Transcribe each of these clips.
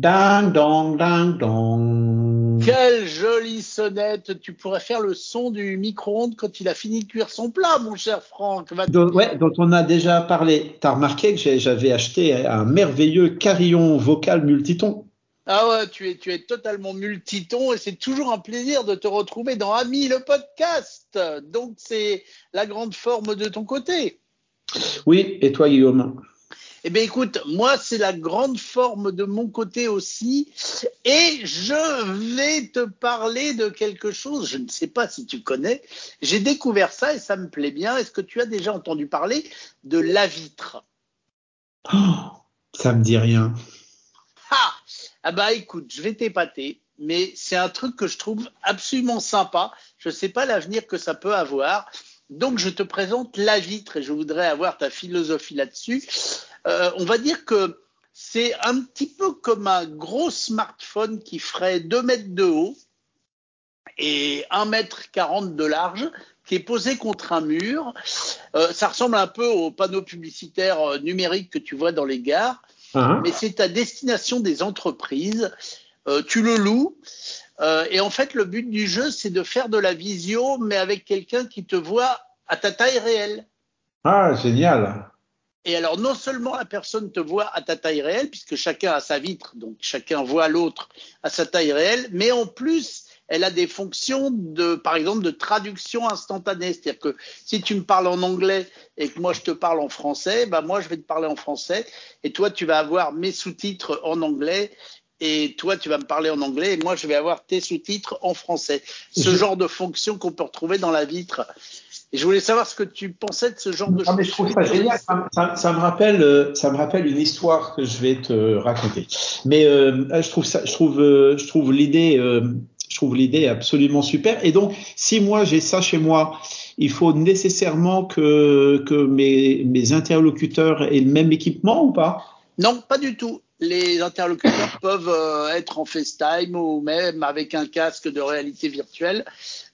Ding dong, ding dong. Quelle jolie sonnette Tu pourrais faire le son du micro-ondes quand il a fini de cuire son plat, mon cher Franck. Donc, ouais, dont on a déjà parlé. T'as remarqué que j'avais acheté un merveilleux carillon vocal multiton. Ah ouais, tu es, tu es totalement multiton et c'est toujours un plaisir de te retrouver dans Ami le podcast. Donc c'est la grande forme de ton côté. Oui, et toi, Guillaume? Eh bien écoute, moi c'est la grande forme de mon côté aussi et je vais te parler de quelque chose, je ne sais pas si tu connais, j'ai découvert ça et ça me plaît bien. Est-ce que tu as déjà entendu parler de la vitre? Oh, Ça me dit rien. Ah, ah bah écoute, je vais t'épater, mais c'est un truc que je trouve absolument sympa. Je ne sais pas l'avenir que ça peut avoir. Donc je te présente la vitre et je voudrais avoir ta philosophie là-dessus. Euh, on va dire que c'est un petit peu comme un gros smartphone qui ferait 2 mètres de haut et 1 mètre 40 de large, qui est posé contre un mur. Euh, ça ressemble un peu aux panneaux publicitaires euh, numériques que tu vois dans les gares Hein mais c'est à destination des entreprises. Euh, tu le loues. Euh, et en fait, le but du jeu, c'est de faire de la visio, mais avec quelqu'un qui te voit à ta taille réelle. Ah, génial. Et alors, non seulement la personne te voit à ta taille réelle, puisque chacun a sa vitre, donc chacun voit l'autre à sa taille réelle, mais en plus, elle a des fonctions de, par exemple, de traduction instantanée. C'est-à-dire que si tu me parles en anglais et que moi je te parle en français, bah moi je vais te parler en français et toi tu vas avoir mes sous-titres en anglais et toi tu vas me parler en anglais et moi je vais avoir tes sous-titres en français. Ce genre de fonction qu'on peut retrouver dans la vitre. Et je voulais savoir ce que tu pensais de ce genre de Ah, mais choses. je trouve ça génial. Ça, ça- ça me rappelle, euh, ça me rappelle une histoire que je vais te raconter. Mais euh, je trouve ça, je trouve, euh, je trouve l'idée, euh, je trouve l'idée absolument super. Et donc, si moi j'ai ça chez moi, il faut nécessairement que que mes mes interlocuteurs aient le même équipement ou pas? Non, pas du tout. Les interlocuteurs peuvent euh, être en FaceTime ou même avec un casque de réalité virtuelle.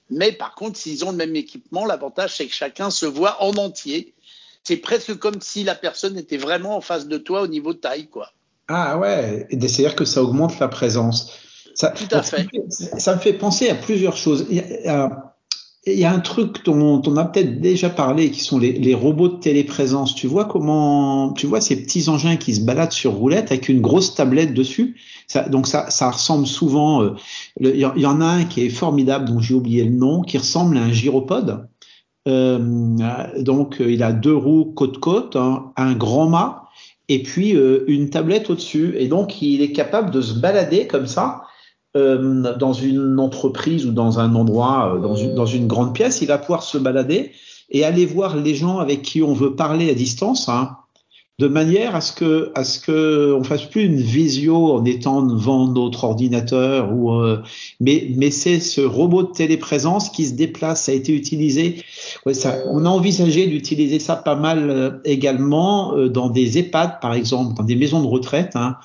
Mais par contre, s'ils ont le même équipement, l'avantage, c'est que chacun se voit en entier. C'est presque comme si la personne était vraiment en face de toi au niveau taille, quoi. Ah ouais, et c'est-à-dire que ça augmente la présence. Ça, Tout à fait. me fait- Ça me fait penser à plusieurs choses. Il y a- un truc dont on a peut-être déjà parlé, qui sont les, robots de téléprésence. Tu vois comment, tu vois ces petits engins qui se baladent sur roulette avec une grosse tablette dessus? Ça, donc ça, ça ressemble souvent. euh, Il y, en- a un qui est formidable, dont j'ai oublié le nom, qui ressemble à un gyropode. Euh, donc euh, il a deux roues côte-côte, un, un grand mât et puis euh, une tablette au-dessus. Et donc, il est capable de se balader comme ça euh, dans une entreprise ou dans un endroit, euh, dans, une, grande pièce. Il va pouvoir se balader et aller voir les gens avec qui on veut parler à distance, hein, de manière à ce que à ce que on fasse plus une visio en étant devant notre ordinateur euh, mais c'est ce robot de téléprésence qui se déplace ça a été utilisé on a envisagé d'utiliser ça pas mal également dans des EHPAD par exemple dans des maisons de retraite hein,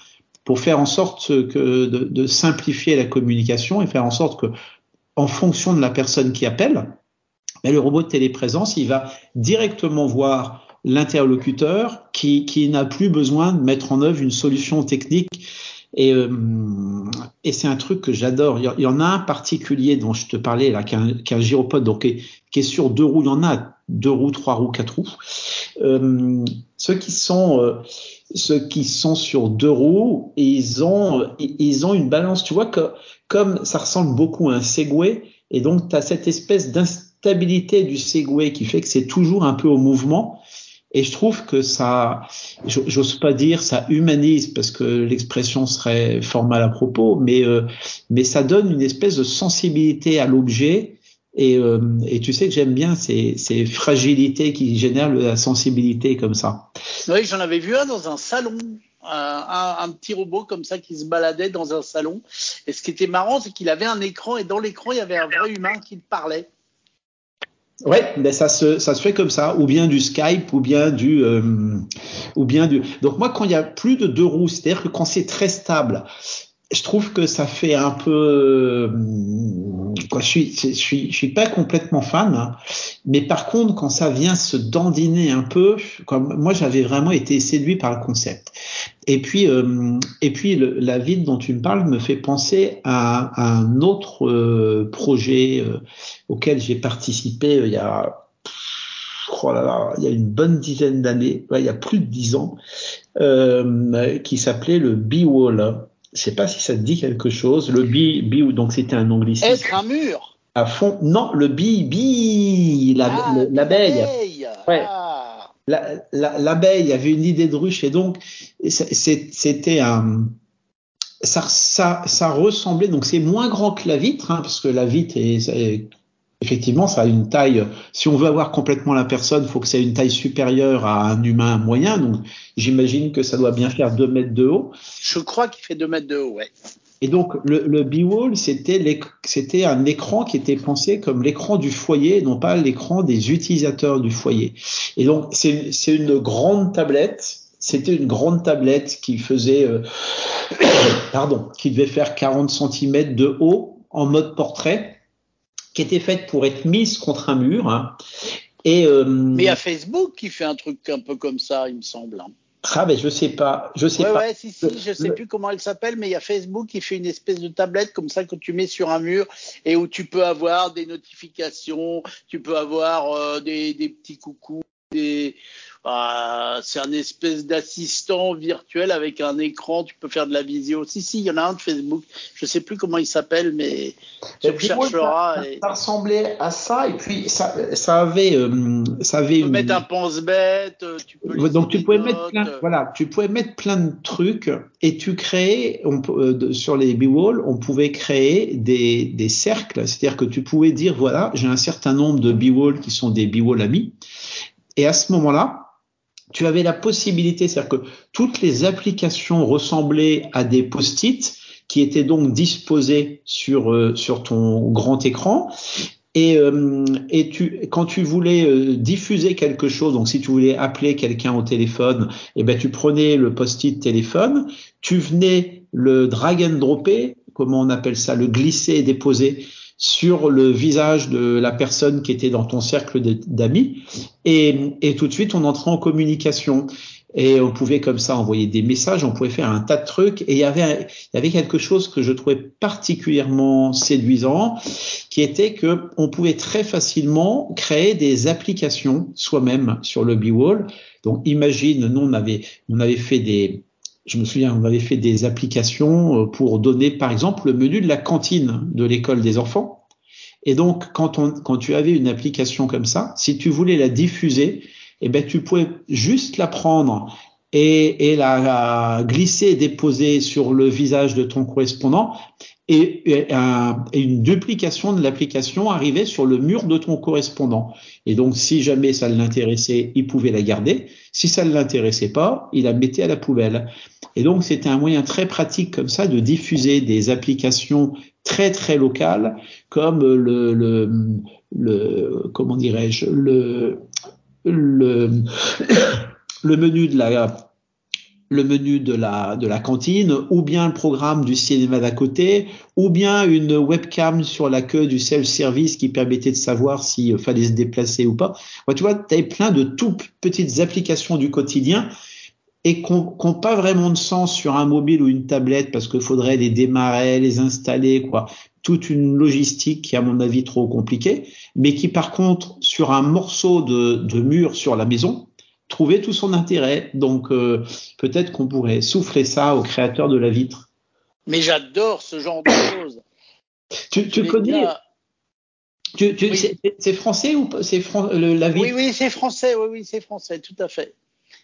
pour faire en sorte que de, simplifier la communication et faire en sorte que en fonction de la personne qui appelle mais le robot de téléprésence il va directement voir l'interlocuteur qui, n'a plus besoin de mettre en œuvre une solution technique. Et, euh, c'est un truc que j'adore. Il, y en a un particulier dont je te parlais là, qui est un, gyropode, donc qui est, qui est, sur deux roues. Il y en a deux roues, trois roues, quatre roues. Euh, ceux qui sont euh, ceux qui sont sur deux roues, ils ont ils ont une balance. Tu vois que comme ça ressemble beaucoup à un Segway, et donc tu as cette espèce d'instabilité du Segway qui fait que c'est toujours un peu au mouvement. Et je trouve que ça, j'ose pas dire ça humanise parce que l'expression serait fort mal à propos, mais euh, mais ça donne une espèce de sensibilité à l'objet. Et, euh, et tu sais que j'aime bien ces, ces fragilités qui génèrent la sensibilité comme ça. Oui, j'en avais vu un dans un salon, un, petit robot comme ça qui se baladait dans un salon. Et ce qui était marrant, c'est qu'il avait un écran et dans l'écran, il y avait un vrai humain qui parlait. Ouais, ben ça se ça se fait comme ça, ou bien du Skype, ou bien du euh, ou bien du. Donc moi, quand il y a plus de deux roues, c'est-à-dire que quand c'est très stable, je trouve que ça fait un peu quoi je suis je suis je suis pas complètement fan hein. mais par contre quand ça vient se dandiner un peu comme moi j'avais vraiment été séduit par le concept et puis euh, et puis la ville dont tu me parles me fait penser à, à un autre euh, projet euh, auquel j'ai participé il y a oh là là, il y a une bonne dizaine d'années, il y a plus de dix ans, qui s'appelait le B-Wall je sais pas si ça te dit quelque chose. Le bi, bi donc c'était un anglicisme. Être un mur? À fond. Non, le bi, bi, l'abeille. La, ah, ouais. Ah. L'abeille la, avait une idée de ruche et donc c'était un. Ça, ça, ça ressemblait donc c'est moins grand que la vitre hein, parce que la vitre est, effectivement, ça a une taille. Si on veut avoir complètement la personne, il faut que ça ait une taille supérieure à un humain moyen. Donc, j'imagine que ça doit bien faire 2 mètres de haut. Je crois qu'il fait 2 mètres de haut, ouais. Et donc, le, le B-Wall, c'était, un écran qui était pensé comme l'écran du foyer, non pas l'écran des utilisateurs du foyer. Et donc, c'est, c'est une grande tablette. C'était une grande tablette qui faisait, euh, pardon, qui devait faire 40 cm de haut en mode portrait qui était faite pour être mise contre un mur. Hein. Et, euh, Mais il y a Facebook qui fait un truc un peu comme ça, il me semble. Hein. Ah ben je sais pas, je sais ouais, pas. Ouais, si si, je sais plus comment elle s'appelle, mais il y a Facebook qui fait une espèce de tablette comme ça que tu mets sur un mur et où tu peux avoir des notifications, tu peux avoir euh, des, des petits coucous, des bah, c'est un espèce d'assistant virtuel avec un écran, tu peux faire de la visio. Si, si, il y en a un de Facebook, je sais plus comment il s'appelle, mais tu chercheras. Ça, ça, ressemblait à ça, et puis ça, ça avait, euh, ça avait. Tu peux mettre un pense-bête, euh, tu peux. Donc tu pouvais mettre plein, voilà, tu pouvais mettre plein de trucs, et tu créais, on, euh, sur les B-Wall, on pouvait créer des, des cercles, c'est-à-dire que tu pouvais dire, voilà, j'ai un certain nombre de B-Wall qui sont des B-Wall amis, et à ce moment-là, tu avais la possibilité, c'est-à-dire que toutes les applications ressemblaient à des post-it qui étaient donc disposés sur euh, sur ton grand écran. Et, euh, et tu, quand tu voulais euh, diffuser quelque chose, donc si tu voulais appeler quelqu'un au téléphone, eh ben tu prenais le post-it téléphone, tu venais le drag and dropper, comment on appelle ça, le glisser et déposer sur le visage de la personne qui était dans ton cercle d'amis. Et, tout de suite on entrait en communication. Et on pouvait comme ça envoyer des messages, on pouvait faire un tas de trucs. Et il y avait il y avait quelque chose que je trouvais particulièrement séduisant qui était que on pouvait très facilement créer des applications soi-même sur le B-Wall. Donc imagine nous on avait on avait fait des je me souviens, on avait fait des applications euh, pour donner, par exemple, le menu de la cantine de l'école des enfants. Et donc, quand, on, tu avais une application comme ça, si tu voulais la diffuser, eh ben, tu pouvais juste la prendre et, et la, la, glisser et déposer sur le visage de ton correspondant un, et une duplication de l'application arrivait sur le mur de ton correspondant. Et donc, si jamais ça l'intéressait, il pouvait la garder. Si ça ne l'intéressait pas, il la mettait à la poubelle. Et donc, c'était un moyen très pratique comme ça de diffuser des applications très très locales, comme le, le, le comment dirais-je, le, le, le menu de la le menu de la, de la cantine, ou bien le programme du cinéma d'à côté, ou bien une webcam sur la queue du self-service qui permettait de savoir s'il fallait se déplacer ou pas. Tu vois, tu avais plein de toutes petites applications du quotidien et qui n'ont pas vraiment de sens sur un mobile ou une tablette parce qu'il faudrait les démarrer, les installer, quoi. Toute une logistique qui à mon avis trop compliquée, mais qui par contre sur un morceau de, de mur sur la maison, trouver tout son intérêt. Donc euh, peut-être qu'on pourrait souffler ça au créateur de la vitre. Mais j'adore ce genre de choses. tu, tu connais tu, tu, oui. C'est français ou c'est fran la vitre? Oui, oui, c'est français. Oui, oui, c'est français, tout à fait.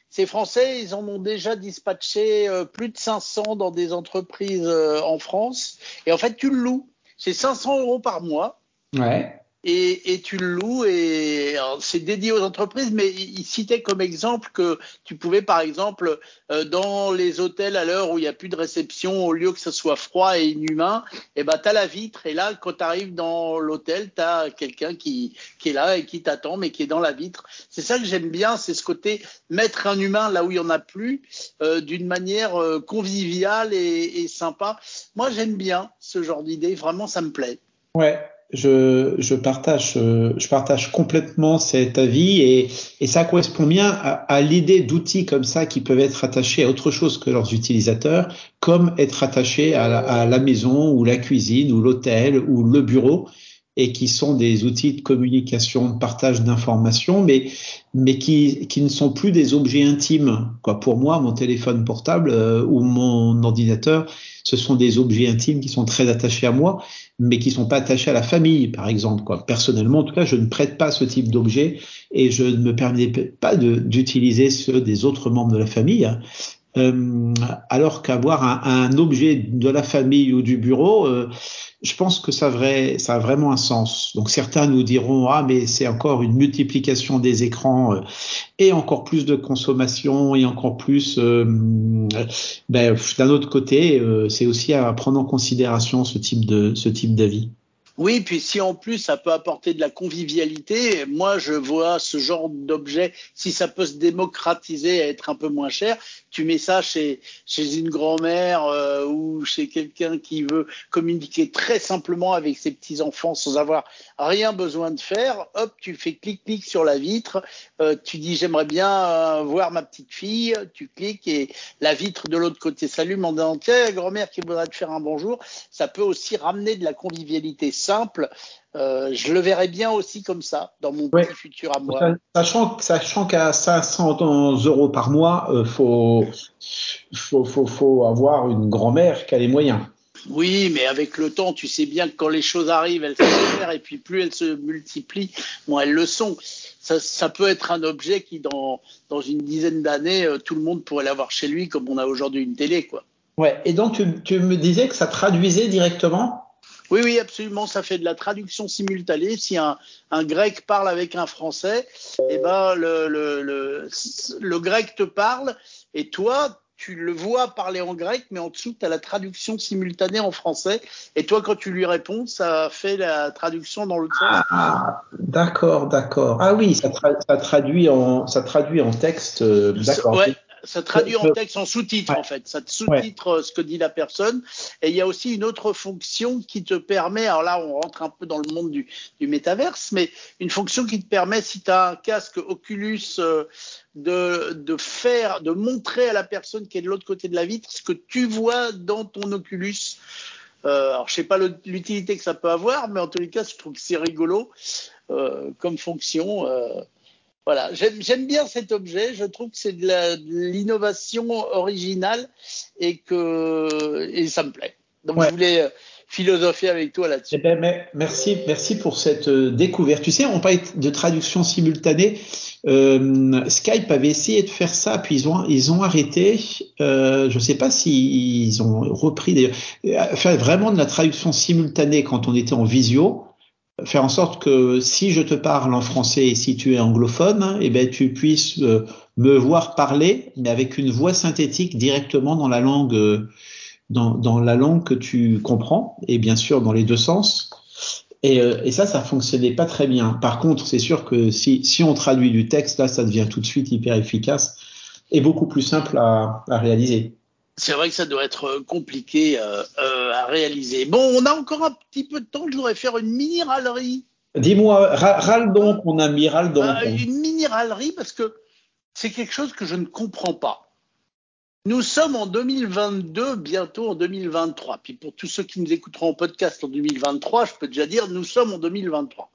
C'est français. Ils en ont déjà dispatché euh, plus de 500 dans des entreprises euh, en France. Et en fait, tu le loues. C'est 500 euros par mois. Ouais. Et, et, tu le loues et c'est dédié aux entreprises, mais il, citait comme exemple que tu pouvais par exemple euh, dans les hôtels à l'heure où il n'y a plus de réception, au lieu que ce soit froid et inhumain, et eh ben tu as la vitre et là quand tu arrives dans l'hôtel, tu as quelqu'un qui, qui est là et qui t'attend mais qui est dans la vitre. C'est ça que j'aime bien, c'est ce côté mettre un humain là où il n'y en a plus euh, d'une manière euh, conviviale et, et sympa. Moi j'aime bien ce genre d'idée, vraiment ça me plaît. Ouais, je, je, partage, euh, je partage complètement cet avis et, et ça correspond bien à, à l'idée d'outils comme ça qui peuvent être attachés à autre chose que leurs utilisateurs, comme être attachés à la, à la maison ou la cuisine ou l'hôtel ou le bureau et qui sont des outils de communication, de partage d'informations, mais mais qui, qui ne sont plus des objets intimes. Quoi, pour moi, mon téléphone portable euh, ou mon ordinateur, ce sont des objets intimes qui sont très attachés à moi, mais qui sont pas attachés à la famille, par exemple. Quoi. Personnellement, en tout cas, je ne prête pas ce type d'objet et je ne me permets pas d'utiliser ceux des autres membres de la famille. Euh, alors qu'avoir un, un, objet de la famille ou du bureau, euh, je pense que ça, vrai, ça a vraiment un sens. Donc certains nous diront ah mais c'est encore une multiplication des écrans euh, et encore plus de consommation et encore plus. Euh, ben, D'un autre côté, euh, c'est aussi à prendre en considération ce type de ce type d'avis. Oui, puis si en plus ça peut apporter de la convivialité, moi je vois ce genre d'objet, si ça peut se démocratiser et être un peu moins cher, tu mets ça chez, chez une grand-mère euh, ou chez quelqu'un qui veut communiquer très simplement avec ses petits-enfants sans avoir rien besoin de faire, hop, tu fais clic-clic sur la vitre, euh, tu dis j'aimerais bien euh, voir ma petite fille, tu cliques et la vitre de l'autre côté s'allume en disant tiens, grand-mère qui voudrait te faire un bonjour, ça peut aussi ramener de la convivialité simple. Euh, je le verrais bien aussi comme ça dans mon petit futur à moi. Sachant, sachant qu'à 500 euros par mois, il euh, faut, faut, faut, faut, avoir une grand-mère qui a les moyens. Oui, mais avec le temps, tu sais bien que quand les choses arrivent, elles s'accélèrent et puis plus elles se multiplient, moins elles le sont. Ça, ça peut être un objet qui, dans, dans une dizaine d'années, euh, tout le monde pourrait l'avoir chez lui, comme on a aujourd'hui une télé, quoi. Ouais. Et donc tu, tu me disais que ça traduisait directement oui, oui, absolument. Ça fait de la traduction simultanée. Si un, un grec parle avec un français, eh ben le, le, le, le, grec te parle et toi, tu le vois parler en grec, mais en dessous, tu as la traduction simultanée en français. Et toi, quand tu lui réponds, ça fait la traduction dans le sens. Ah, d'accord, d'accord. Ah oui, ça, ça, traduit en, ça traduit en texte. Euh, d'accord. Ouais, ça traduit en texte en sous-titre en fait. Ça te sous-titre euh, ce que dit la personne. Et il y a aussi une autre fonction qui te permet, alors là on rentre un peu dans le monde du, du métaverse, mais une fonction qui te permet, si tu as un casque Oculus, euh, de, de faire, de montrer à la personne qui est de l'autre côté de la vitre ce que tu vois dans ton Oculus. Euh, alors je sais pas l'utilité que ça peut avoir, mais en tous les cas je trouve que c'est rigolo euh, comme fonction. Euh, voilà, j'aime bien cet objet. Je trouve que c'est de l'innovation originale et que et ça me plaît. Donc je voulais euh, philosopher avec toi là-dessus. Eh ben, merci, merci pour cette euh, découverte. Tu sais, on parle de traduction simultanée. Euh, Skype avait essayé de faire ça, puis ils ont ils ont arrêté. Euh, je ne sais pas s'ils ils ont repris d'ailleurs faire vraiment de la traduction simultanée quand on était en visio faire en sorte que si je te parle en français et si tu es anglophone, eh ben tu puisses euh, me voir parler, mais avec une voix synthétique directement dans la langue, euh, dans, la langue que tu comprends, et bien sûr dans les deux sens. Et, euh, et ça, ça fonctionnait pas très bien. Par contre, c'est sûr que si, si on traduit du texte, là, ça devient tout de suite hyper efficace et beaucoup plus simple à réaliser c'est vrai que ça doit être euh, compliqué euh, euh, à réaliser. Bon, on a encore un petit peu de temps. Je voudrais faire une mini râlerie. Dis-moi, râle donc, mon ami, râle donc. Euh, une mini râlerie parce que c'est quelque chose que je ne comprends pas. Nous sommes en 2022, bientôt en 2023. Puis pour tous ceux qui nous écouteront en podcast en 2023, je peux déjà dire, nous sommes en 2023.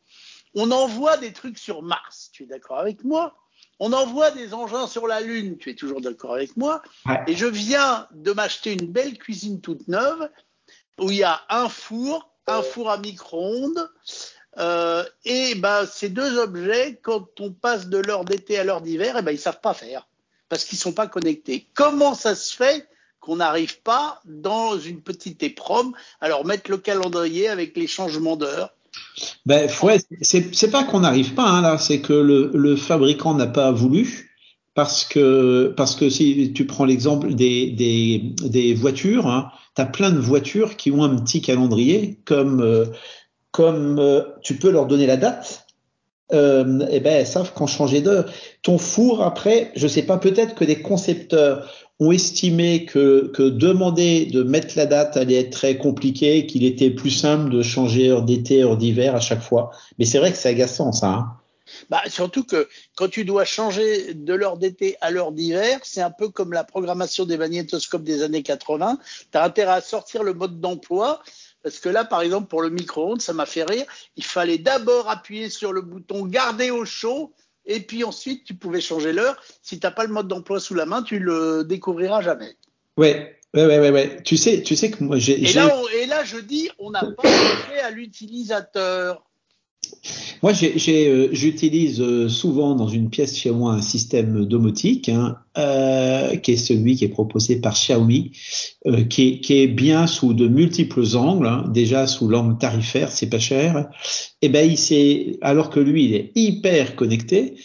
On envoie des trucs sur Mars. Tu es d'accord avec moi? On envoie des engins sur la Lune, tu es toujours d'accord avec moi. Et je viens de m'acheter une belle cuisine toute neuve où il y a un four, un four à micro-ondes. Euh, et ben, ces deux objets, quand on passe de l'heure d'été à l'heure d'hiver, eh ben, ils savent pas faire parce qu'ils sont pas connectés. Comment ça se fait qu'on n'arrive pas dans une petite éprom Alors mettre le calendrier avec les changements d'heure Ben, ouais, c'est pas qu'on n'arrive pas hein, là, c'est que le, le fabricant n'a pas voulu parce que parce que si tu prends l'exemple des, des, des voitures, hein, tu as plein de voitures qui ont un petit calendrier comme euh, comme euh, tu peux leur donner la date. Euh, et eh ben elles savent quand changer d'heure. Ton four après, je sais pas, peut-être que des concepteurs ont estimé que, demander de mettre la date allait être très compliqué, qu'il était plus simple de changer heure d'été, heure d'hiver à chaque fois. Mais c'est vrai que c'est agaçant ça. Hein. Bah, surtout que quand tu dois changer de l'heure d'été à l'heure d'hiver, c'est un peu comme la programmation des magnétoscopes des années 80. Tu as intérêt à sortir le mode d'emploi. Parce que là, par exemple, pour le micro-ondes, ça m'a fait rire. Il fallait d'abord appuyer sur le bouton garder au chaud et puis ensuite tu pouvais changer l'heure. Si tu n'as pas le mode d'emploi sous la main, tu le découvriras jamais. Ouais, ouais, ouais, ouais. Tu sais, tu sais que moi j'ai. Et là, et là, je dis, on n'a pas fait à l'utilisateur. Moi, euh, j'utilise euh, souvent dans une pièce chez moi un système domotique, hein, euh, qui est celui qui est proposé par Xiaomi, euh, qui, est, qui, est, bien sous de multiples angles. Hein, déjà sous l'angle tarifaire, c'est pas cher. Et eh ben, il alors que lui, il est hyper connecté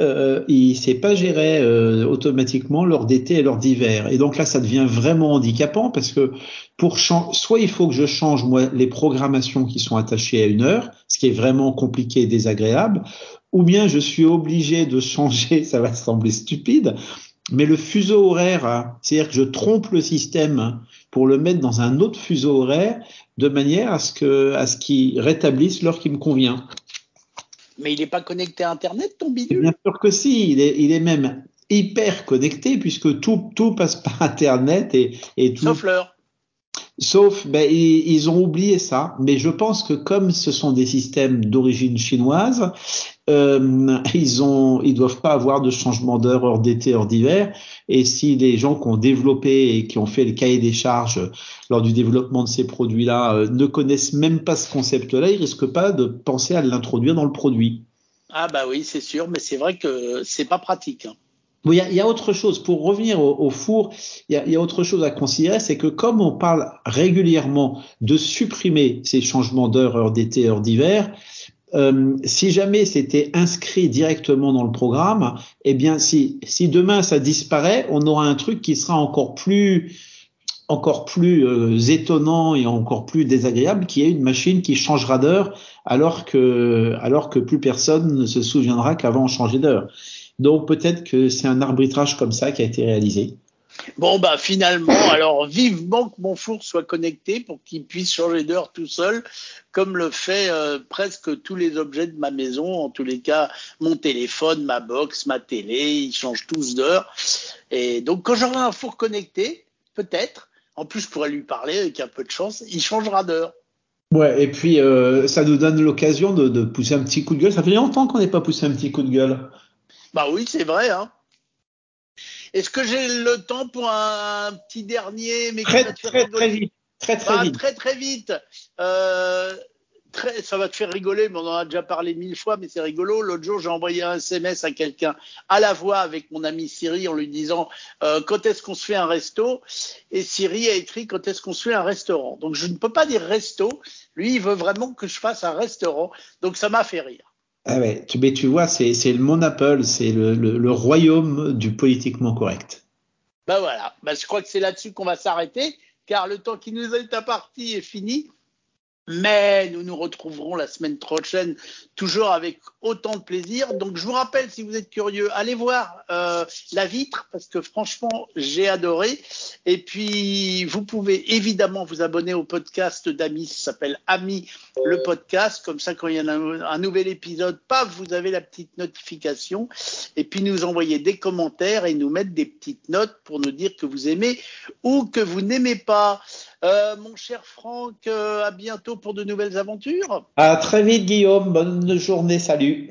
euh, il ne sait pas gérer euh, automatiquement l'heure d'été et l'heure d'hiver. Et donc là, ça devient vraiment handicapant parce que pour soit il faut que je change moi les programmations qui sont attachées à une heure, ce qui est vraiment compliqué et désagréable, ou bien je suis obligé de changer, ça va sembler stupide, mais le fuseau horaire, hein, c'est-à-dire que je trompe le système pour le mettre dans un autre fuseau horaire de manière à ce que à ce qu'il rétablisse l'heure qui me convient. Mais il n'est pas connecté à Internet, ton bidule? Bien sûr que si, il est, il est même hyper connecté puisque tout, tout passe par Internet et, et tout. Sauf l'heure. Sauf, ben, ils, ont oublié ça. Mais je pense que comme ce sont des systèmes d'origine chinoise, euh, ils ont, ils doivent pas avoir de changement d'heure, heure d'été, heure d'hiver. Et si les gens qui ont développé et qui ont fait le cahier des charges lors du développement de ces produits-là euh, ne connaissent même pas ce concept-là, ils risquent pas de penser à l'introduire dans le produit. Ah bah oui, c'est sûr, mais c'est vrai que c'est pas pratique. Hein. Il y, a, il y, a, autre chose. Pour revenir au, au four, il y, a, il y, a, autre chose à considérer, c'est que comme on parle régulièrement de supprimer ces changements d'heure, heure d'été, heure d'hiver, euh, si jamais c'était inscrit directement dans le programme, eh bien, si, si demain ça disparaît, on aura un truc qui sera encore plus encore plus euh, étonnant et encore plus désagréable, qui est une machine qui changera d'heure alors que alors que plus personne ne se souviendra qu'avant on changeait d'heure. Donc peut-être que c'est un arbitrage comme ça qui a été réalisé. Bon, bah finalement, alors vivement que mon four soit connecté pour qu'il puisse changer d'heure tout seul, comme le fait euh, presque tous les objets de ma maison, en tous les cas mon téléphone, ma box, ma télé, ils changent tous d'heure. Et donc quand j'aurai un four connecté, peut-être, en plus je pourrais lui parler avec un peu de chance, il changera d'heure. Ouais, et puis euh, ça nous donne l'occasion de, de, pousser un petit coup de gueule. Ça fait longtemps qu'on n'ait pas poussé un petit coup de gueule. Bah oui, c'est vrai. Hein. Est-ce que j'ai le temps pour un petit dernier mais très, très, très vite. Très très bah, vite. Très très vite. Euh, très, ça va te faire rigoler, mais on en a déjà parlé mille fois, mais c'est rigolo. L'autre jour, j'ai envoyé un SMS à quelqu'un à la voix avec mon ami Siri en lui disant euh, quand est-ce qu'on se fait un resto? Et Siri a écrit quand est-ce qu'on se fait un restaurant? Donc je ne peux pas dire resto. Lui, il veut vraiment que je fasse un restaurant. Donc ça m'a fait rire. Ah ouais, tu, mais tu vois, c'est, c'est le monde Apple, c'est le, royaume du politiquement correct. Ben voilà, ben je crois que c'est là-dessus qu'on va s'arrêter, car le temps qui nous est imparti est fini. Mais nous nous retrouverons la semaine prochaine, toujours avec autant de plaisir. Donc, je vous rappelle, si vous êtes curieux, allez voir euh, La Vitre, parce que franchement, j'ai adoré. Et puis, vous pouvez évidemment vous abonner au podcast d'Ami, ça s'appelle Ami le podcast. Comme ça, quand il y a un, un, nouvel épisode, paf, vous avez la petite notification. Et puis, nous envoyer des commentaires et nous mettre des petites notes pour nous dire que vous aimez ou que vous n'aimez pas. Euh, mon cher Franck, euh, à bientôt pour de nouvelles aventures. À très vite, Guillaume. Bonne journée. Salut.